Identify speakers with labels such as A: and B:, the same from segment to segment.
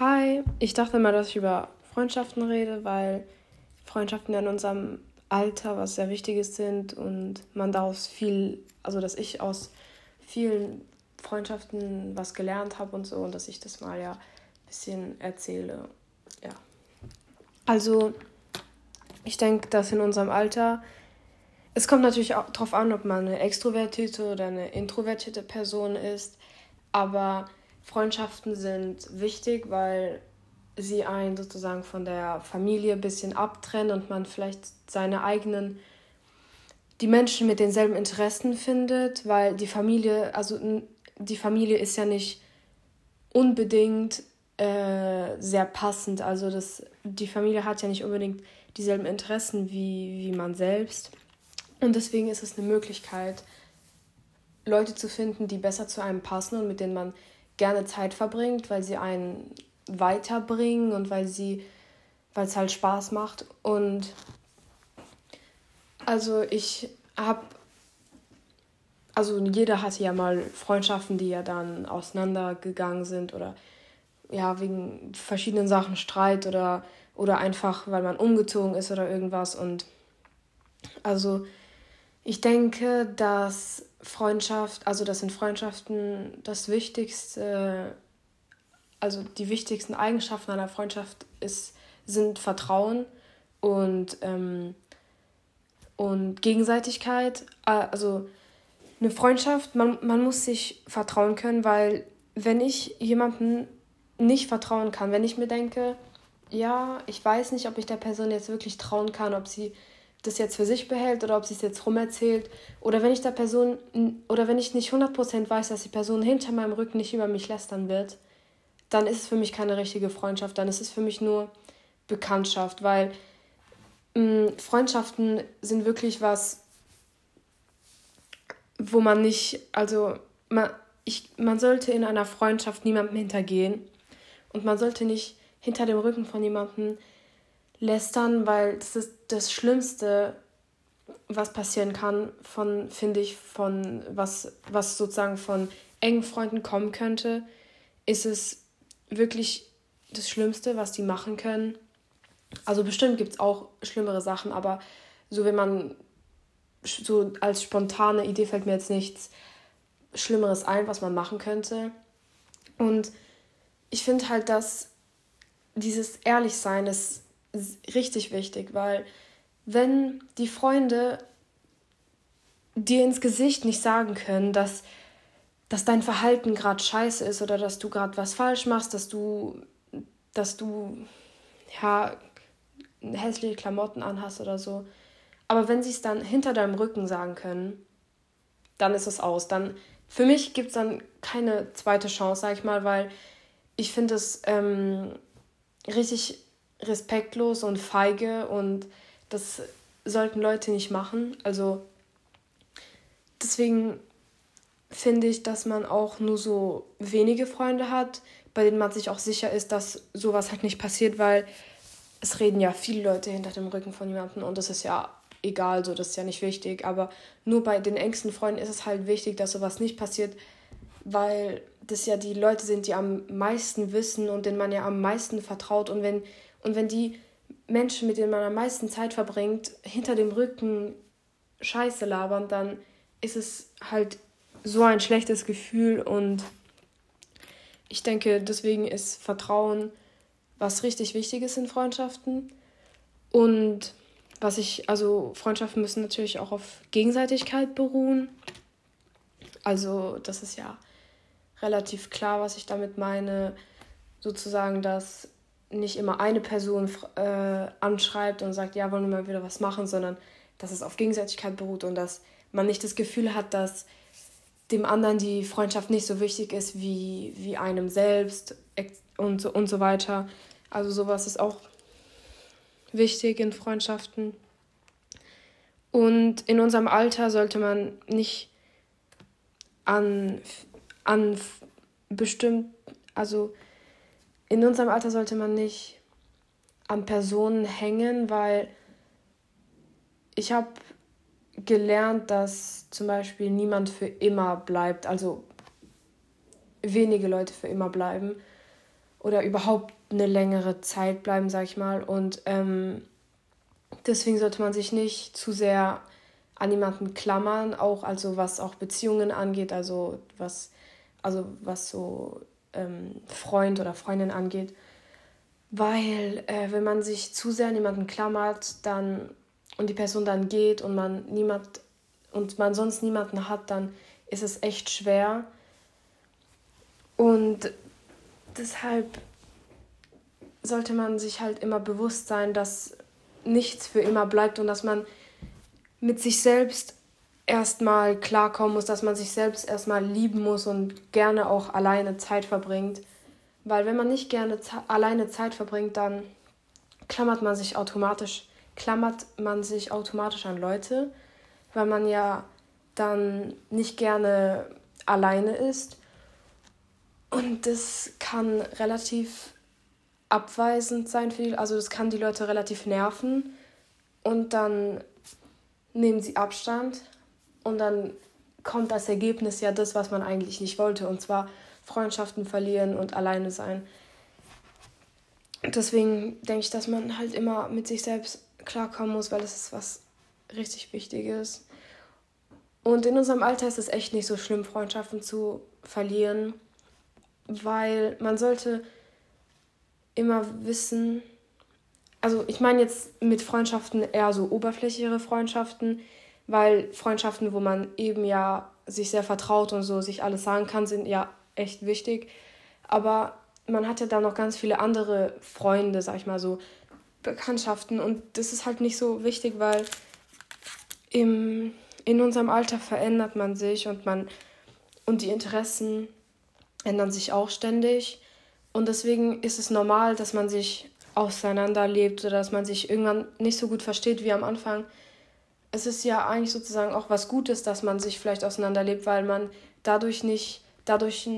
A: Hi, ich dachte mal, dass ich über Freundschaften rede, weil Freundschaften ja in unserem Alter was sehr Wichtiges sind und man daraus viel, also dass ich aus vielen Freundschaften was gelernt habe und so und dass ich das mal ja ein bisschen erzähle. Ja. Also, ich denke, dass in unserem Alter, es kommt natürlich auch darauf an, ob man eine extrovertierte oder eine introvertierte Person ist, aber Freundschaften sind wichtig, weil sie einen sozusagen von der Familie ein bisschen abtrennen und man vielleicht seine eigenen, die Menschen mit denselben Interessen findet, weil die Familie, also die Familie ist ja nicht unbedingt äh, sehr passend. Also das, die Familie hat ja nicht unbedingt dieselben Interessen wie, wie man selbst. Und deswegen ist es eine Möglichkeit, Leute zu finden, die besser zu einem passen und mit denen man gerne Zeit verbringt, weil sie einen weiterbringen und weil sie, weil es halt Spaß macht. Und also ich habe, also jeder hatte ja mal Freundschaften, die ja dann auseinandergegangen sind oder ja, wegen verschiedenen Sachen Streit oder, oder einfach, weil man umgezogen ist oder irgendwas. Und also ich denke, dass Freundschaft, also das sind Freundschaften das Wichtigste also die wichtigsten Eigenschaften einer Freundschaft ist, sind Vertrauen und, ähm, und Gegenseitigkeit. Also eine Freundschaft, man, man muss sich vertrauen können, weil wenn ich jemandem nicht vertrauen kann, wenn ich mir denke, ja, ich weiß nicht, ob ich der Person jetzt wirklich trauen kann, ob sie das jetzt für sich behält oder ob sie es jetzt rumerzählt. Oder wenn ich der Person, oder wenn ich nicht 100% weiß, dass die Person hinter meinem Rücken nicht über mich lästern wird, dann ist es für mich keine richtige Freundschaft, dann ist es für mich nur Bekanntschaft, weil mh, mm, Freundschaften sind wirklich was, wo man nicht, also man, ich, man sollte in einer Freundschaft niemandem hintergehen und man sollte nicht hinter dem Rücken von jemandem lästern, weil das ist das Schlimmste, was passieren kann, von, finde ich, von was, was sozusagen von engen Freunden kommen könnte, ist es wirklich das Schlimmste, was die machen können. Also bestimmt gibt es auch schlimmere Sachen, aber so wenn man so als spontane Idee fällt mir jetzt nichts Schlimmeres ein, was man machen könnte. Und ich finde halt, dass dieses Ehrlichsein ist richtig wichtig, weil wenn die Freunde dir ins Gesicht nicht sagen können, dass dass dein Verhalten gerade scheiße ist oder dass du gerade was falsch machst, dass du, dass du, ja, hässliche Klamotten anhast oder so. Aber wenn sie es dann hinter deinem Rücken sagen können, dann ist es aus. Dann, für mich gibt es dann keine zweite Chance, sag ich mal, weil ich finde es ähm, richtig respektlos und feige und das sollten Leute nicht machen. Also deswegen finde ich, dass man auch nur so wenige Freunde hat, bei denen man sich auch sicher ist, dass sowas halt nicht passiert, weil es reden ja viele Leute hinter dem Rücken von jemandem und das ist ja egal, so das ist ja nicht wichtig, aber nur bei den engsten Freunden ist es halt wichtig, dass sowas nicht passiert, weil das ja die Leute sind, die am meisten wissen und denen man ja am meisten vertraut und wenn und wenn die Menschen, mit denen man am meisten Zeit verbringt, hinter dem Rücken Scheiße labern, dann ist es halt so ein schlechtes Gefühl und ich denke, deswegen ist Vertrauen was richtig Wichtiges in Freundschaften. Und was ich, also Freundschaften müssen natürlich auch auf Gegenseitigkeit beruhen. Also das ist ja relativ klar, was ich damit meine. Sozusagen, dass nicht immer eine Person äh, anschreibt und sagt, ja, wollen wir mal wieder was machen, sondern dass es auf Gegenseitigkeit beruht und dass man nicht das Gefühl hat, dass dem anderen die Freundschaft nicht so wichtig ist wie, wie einem selbst und so, und so weiter. Also sowas ist auch wichtig in Freundschaften. Und in unserem Alter sollte man nicht an, an bestimmt, also in unserem Alter sollte man nicht an Personen hängen, weil ich habe gelernt, dass zum Beispiel niemand für immer bleibt, also wenige Leute für immer bleiben. oder überhaupt eine längere Zeit bleiben, sag ich mal. Und ähm, deswegen sollte man sich nicht zu sehr an jemanden klammern, auch also was auch Beziehungen angeht, also was, also was so ähm, Freund oder Freundin angeht. Weil äh, wenn man sich zu sehr an jemanden klammert, dann und die Person dann geht und man niemand und man sonst niemanden hat, dann ist es echt schwer. Und deshalb sollte man sich halt immer bewusst sein, dass nichts für immer bleibt und dass man mit sich selbst erstmal klarkommen muss, dass man sich selbst erstmal lieben muss und gerne auch alleine Zeit verbringt. Weil wenn man nicht gerne alleine Zeit verbringt, dann klammert man sich automatisch, klammert man sich automatisch an Leute, weil man ja dann nicht gerne alleine ist. Und das kann relativ abweisend sein für die, also das kann die Leute relativ nerven und dann nehmen sie Abstand und dann kommt als Ergebnis ja das, was man eigentlich nicht wollte und zwar Freundschaften verlieren und alleine sein. Deswegen denke ich, dass man halt immer mit sich selbst klarkommen muss, weil das ist was richtig Wichtiges. Und in unserem Alter ist es echt nicht so schlimm, Freundschaften zu verlieren, weil man sollte immer wissen, also ich meine jetzt mit Freundschaften eher so oberflächlichere Freundschaften, weil Freundschaften, wo man eben ja sich sehr vertraut und so sich alles sagen kann, sind ja echt wichtig. Aber man hat ja dann noch ganz viele andere Freunde, sag ich mal so, Bekanntschaften und das ist halt nicht so wichtig, weil im, in unserem Alter verändert man sich und man und die Interessen ändern sich auch ständig. Und deswegen ist es normal, dass man sich auseinanderlebt oder dass man sich irgendwann nicht so gut versteht wie am Anfang. Es ist ja eigentlich sozusagen auch was Gutes, dass man sich vielleicht auseinanderlebt, weil man dadurch nicht, dadurch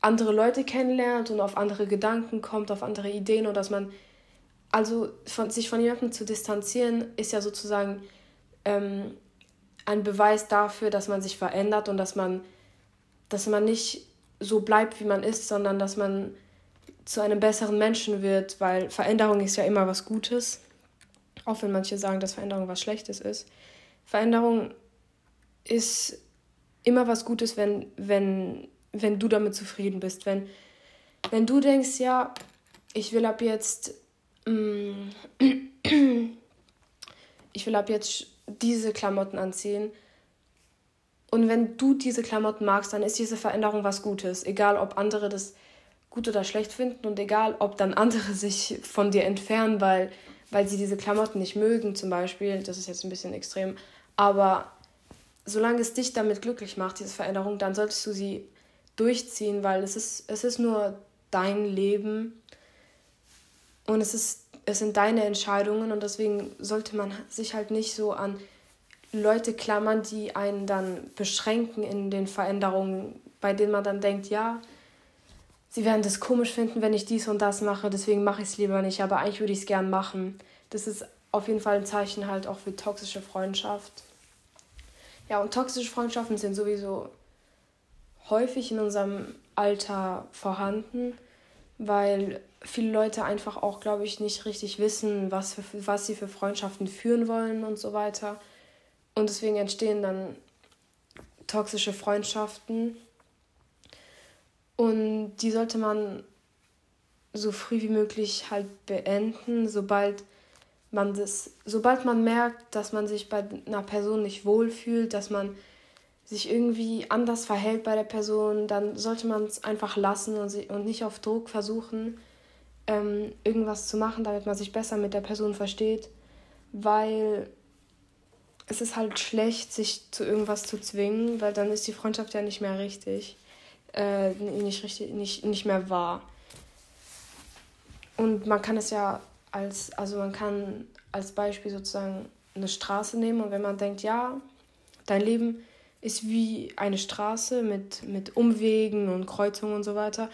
A: andere Leute kennenlernt und auf andere Gedanken kommt, auf andere Ideen und dass man, also von, sich von jemandem zu distanzieren, ist ja sozusagen ähm, ein Beweis dafür, dass man sich verändert und dass man, dass man nicht so bleibt, wie man ist, sondern dass man zu einem besseren Menschen wird, weil Veränderung ist ja immer was Gutes, auch wenn manche sagen, dass Veränderung was Schlechtes ist. Veränderung ist immer was Gutes, wenn, wenn, wenn du damit zufrieden bist. Wenn, wenn du denkst, ja, ich will ab jetzt, mm, ich will ab jetzt diese Klamotten anziehen. Und wenn du diese Klamotten magst, dann ist diese Veränderung was Gutes. Egal, ob andere das gut oder schlecht finden und egal, ob dann andere sich von dir entfernen, weil, weil sie diese Klamotten nicht mögen, zum Beispiel, das ist jetzt ein bisschen extrem, aber solange es dich damit glücklich macht, diese Veränderung, dann solltest du sie durchziehen, weil es ist, es ist nur dein Leben und es, ist, es sind deine Entscheidungen und deswegen sollte man sich halt nicht so an Leute klammern, die einen dann beschränken in den Veränderungen, bei denen man dann denkt, ja, sie werden das komisch finden, wenn ich dies und das mache, deswegen mache ich es lieber nicht, aber eigentlich würde ich es gern machen. Das ist auf jeden Fall ein Zeichen halt auch für toxische Freundschaft. Ja, und toxische Freundschaften sind sowieso häufig in unserem Alter vorhanden, weil viele Leute einfach auch, glaube ich, nicht richtig wissen, was, für, was sie für Freundschaften führen wollen und so weiter. Und deswegen entstehen dann toxische Freundschaften und die sollte man so früh wie möglich halt beenden, sobald man das, sobald man merkt, dass man sich bei einer Person nicht wohlfühlt, dass man sich irgendwie anders verhält bei der Person, dann sollte man es einfach lassen und, sie, und nicht auf Druck versuchen, ähm, irgendwas zu machen, damit man sich besser mit der Person versteht, weil es ist halt schlecht, sich zu irgendwas zu zwingen, weil dann ist die Freundschaft ja nicht mehr richtig äh, nicht, richtig, nicht, nicht mehr wahr. Und man kann es ja als, also man kann als Beispiel sozusagen eine Straße nehmen und wenn man denkt, ja, dein Leben ist wie eine Straße mit, mit Umwegen und Kreuzungen und so weiter.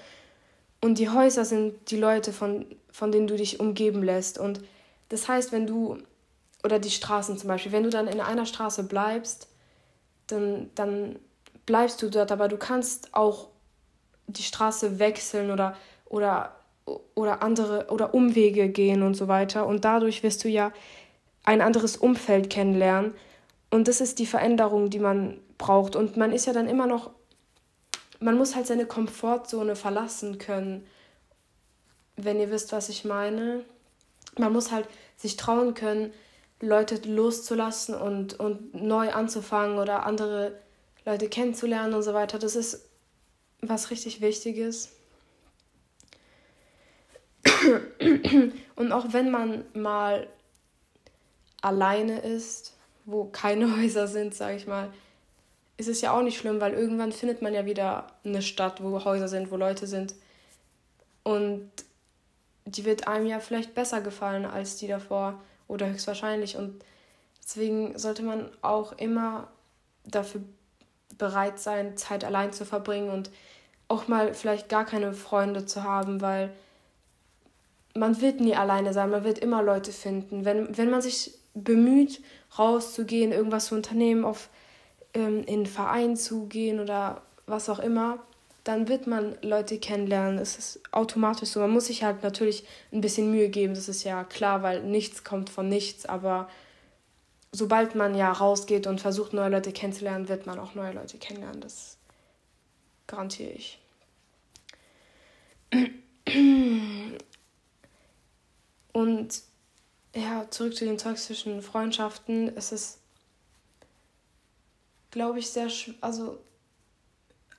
A: Und die Häuser sind die Leute, von, von denen du dich umgeben lässt. Und das heißt, wenn du, oder die Straßen zum Beispiel, wenn du dann in einer Straße bleibst, dann, dann bleibst du dort, aber du kannst auch die Straße wechseln oder, oder oder andere oder Umwege gehen und so weiter. Und dadurch wirst du ja ein anderes Umfeld kennenlernen. Und das ist die Veränderung, die man braucht. Und man ist ja dann immer noch, man muss halt seine Komfortzone verlassen können, wenn ihr wisst, was ich meine. Man muss halt sich trauen können, Leute loszulassen und, und neu anzufangen oder andere Leute kennenzulernen und so weiter. Das ist was richtig Wichtiges. Und auch wenn man mal alleine ist, wo keine Häuser sind, sage ich mal, ist es ja auch nicht schlimm, weil irgendwann findet man ja wieder eine Stadt, wo Häuser sind, wo Leute sind. Und die wird einem ja vielleicht besser gefallen als die davor oder höchstwahrscheinlich. Und deswegen sollte man auch immer dafür bereit sein, Zeit allein zu verbringen und auch mal vielleicht gar keine Freunde zu haben, weil man wird nie alleine sein, man wird immer Leute finden. Wenn, wenn man sich bemüht, rauszugehen, irgendwas zu unternehmen, auf, ähm, in einen Verein zu gehen oder was auch immer, dann wird man Leute kennenlernen. Es ist automatisch so. Man muss sich halt natürlich ein bisschen Mühe geben, das ist ja klar, weil nichts kommt von nichts, aber sobald man ja rausgeht und versucht, neue Leute kennenzulernen, wird man auch neue Leute kennenlernen. Das garantiere ich. Und ja, zurück zu den toxischen Freundschaften. Es ist, glaube ich, sehr, also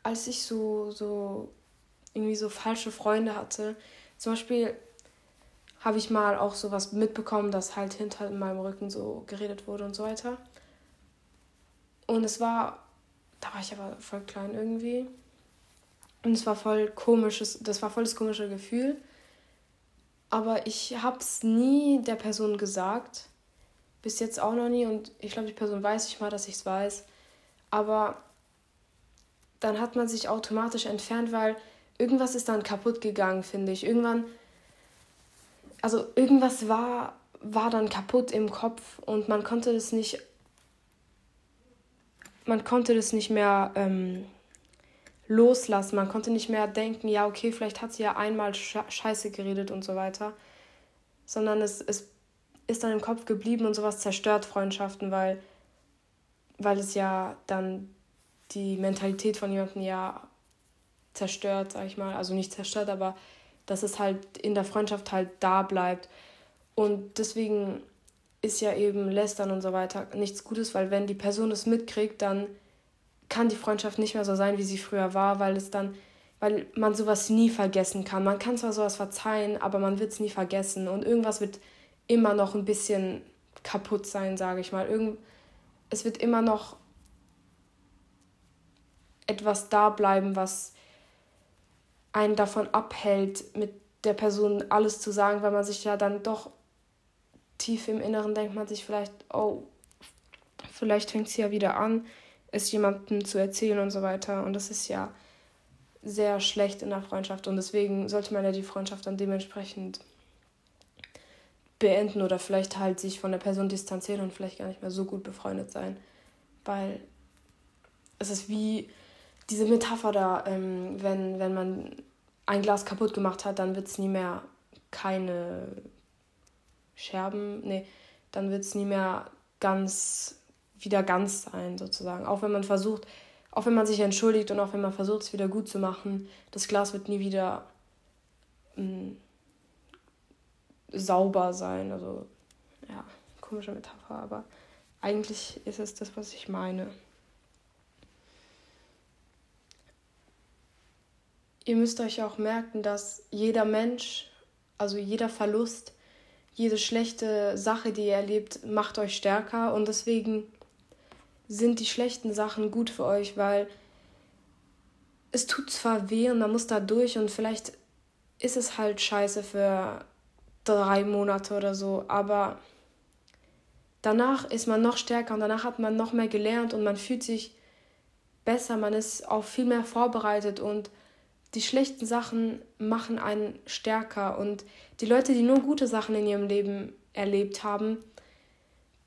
A: als ich so, so irgendwie so falsche Freunde hatte, zum Beispiel habe ich mal auch sowas mitbekommen, dass halt hinter meinem Rücken so geredet wurde und so weiter. Und es war, da war ich aber voll klein irgendwie. Und es war voll komisches, das war voll das komische Gefühl. Aber ich habe es nie der Person gesagt. Bis jetzt auch noch nie. Und ich glaube, die Person weiß nicht mal, dass ich es weiß. Aber dann hat man sich automatisch entfernt, weil irgendwas ist dann kaputt gegangen, finde ich. Irgendwann, also irgendwas war, war dann kaputt im Kopf und man konnte das nicht, man konnte das nicht mehr ähm, loslassen. Man konnte nicht mehr denken, ja, okay, vielleicht hat sie ja einmal Scheiße geredet und so weiter. Sondern es, es ist dann im Kopf geblieben und sowas zerstört Freundschaften, weil, weil es ja dann die Mentalität von jemandem ja zerstört, sag ich mal. Also nicht zerstört, aber dass es halt in der Freundschaft halt da bleibt. Und deswegen ist ja eben Lästern und so weiter nichts Gutes, weil wenn die Person es mitkriegt, dann kann die Freundschaft nicht mehr so sein, wie sie früher war, weil es dann, weil man sowas nie vergessen kann. Man kann zwar sowas verzeihen, aber man wird es nie vergessen und irgendwas wird immer noch ein bisschen kaputt sein, sage ich mal. Irgend, es wird immer noch etwas da bleiben, was einen davon abhält, mit der Person alles zu sagen, weil man sich ja dann doch tief im Inneren denkt man sich vielleicht, oh, vielleicht fängt es ja wieder an es jemandem zu erzählen und so weiter. Und das ist ja sehr schlecht in der Freundschaft. Und deswegen sollte man ja die Freundschaft dann dementsprechend beenden oder vielleicht halt sich von der Person distanzieren und vielleicht gar nicht mehr so gut befreundet sein. Weil es ist wie diese Metapher da, ähm, wenn, wenn man ein Glas kaputt gemacht hat, dann wird es nie mehr keine Scherben, nee, dann wird es nie mehr ganz wieder ganz sein, sozusagen. Auch wenn man versucht, auch wenn man sich entschuldigt und auch wenn man versucht, es wieder gut zu machen, das Glas wird nie wieder mh, mm, sauber sein. Also, ja, komische Metapher, aber eigentlich ist es das, was ich meine. Ihr müsst euch auch merken, dass jeder Mensch, also jeder Verlust, jede schlechte Sache, die ihr erlebt, macht euch stärker und deswegen sind die schlechten Sachen gut für euch, weil es tut zwar weh und man muss da durch und vielleicht ist es halt scheiße für drei Monate oder so, aber danach ist man noch stärker und danach hat man noch mehr gelernt und man fühlt sich besser, man ist auch viel mehr vorbereitet und die schlechten Sachen machen einen stärker. Und die Leute, die nur gute Sachen in ihrem Leben erlebt haben,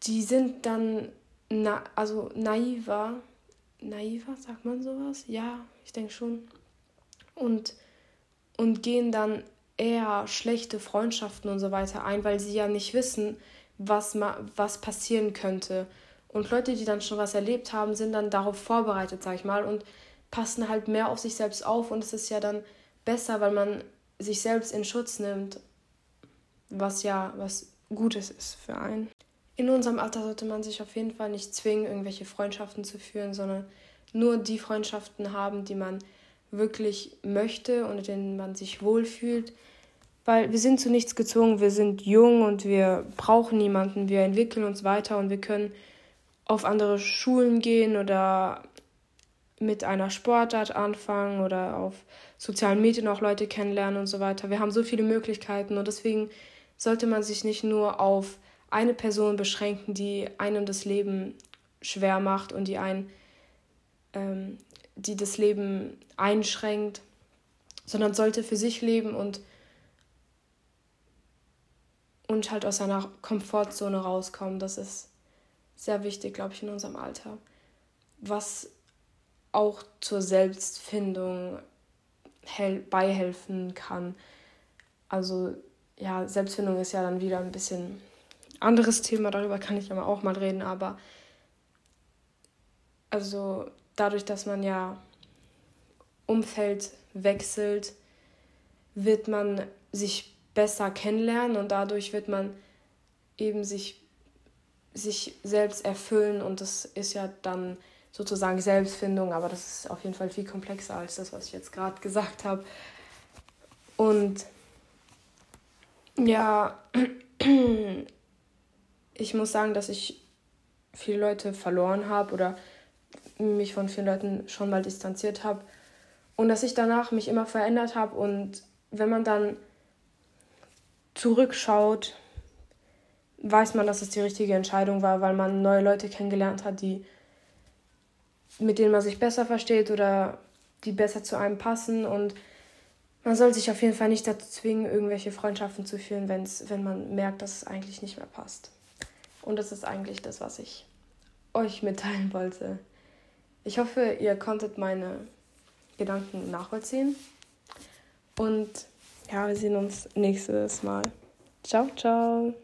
A: die sind dann na, also naiver, naiver, sagt man sowas? Ja, ich denke schon. Und, und gehen dann eher schlechte Freundschaften und so weiter ein, weil sie ja nicht wissen, was, was passieren könnte. Und Leute, die dann schon was erlebt haben, sind dann darauf vorbereitet, sag ich mal, und passen halt mehr auf sich selbst auf. Und es ist ja dann besser, weil man sich selbst in Schutz nimmt, was ja was Gutes ist für einen. In unserem Alter sollte man sich auf jeden Fall nicht zwingen, irgendwelche Freundschaften zu führen, sondern nur die Freundschaften haben, die man wirklich möchte und in denen man sich wohlfühlt. Weil wir sind zu nichts gezwungen, wir sind jung und wir brauchen niemanden, wir entwickeln uns weiter und wir können auf andere Schulen gehen oder mit einer Sportart anfangen oder auf sozialen Medien auch Leute kennenlernen und so weiter. Wir haben so viele Möglichkeiten und deswegen sollte man sich nicht nur auf eine Person beschränken, die einem das Leben schwer macht und die einen ähm, die das Leben einschränkt, sondern sollte für sich leben und, und halt aus seiner Komfortzone rauskommen. Das ist sehr wichtig, glaube ich, in unserem Alter. Was auch zur Selbstfindung beihelfen kann. Also ja, Selbstfindung ist ja dann wieder ein bisschen anderes Thema, darüber kann ich aber auch mal reden, aber also dadurch, dass man ja Umfeld wechselt, wird man sich besser kennenlernen und dadurch wird man eben sich, sich selbst erfüllen und das ist ja dann sozusagen Selbstfindung, aber das ist auf jeden Fall viel komplexer als das, was ich jetzt gerade gesagt habe. Und ja, ich muss sagen, dass ich viele Leute verloren habe oder mich von vielen Leuten schon mal distanziert habe und dass ich danach mich immer verändert habe und wenn man dann zurückschaut, weiß man, dass es die richtige Entscheidung war, weil man neue Leute kennengelernt hat, die mit denen man sich besser versteht oder die besser zu einem passen und man soll sich auf jeden Fall nicht dazu zwingen, irgendwelche Freundschaften zu führen, wenn's, wenn man merkt, dass es eigentlich nicht mehr passt. Und das ist eigentlich das, was ich euch mitteilen wollte. Ich hoffe, ihr konntet meine Gedanken nachvollziehen. Und ja, wir sehen uns nächstes Mal. Ciao, ciao.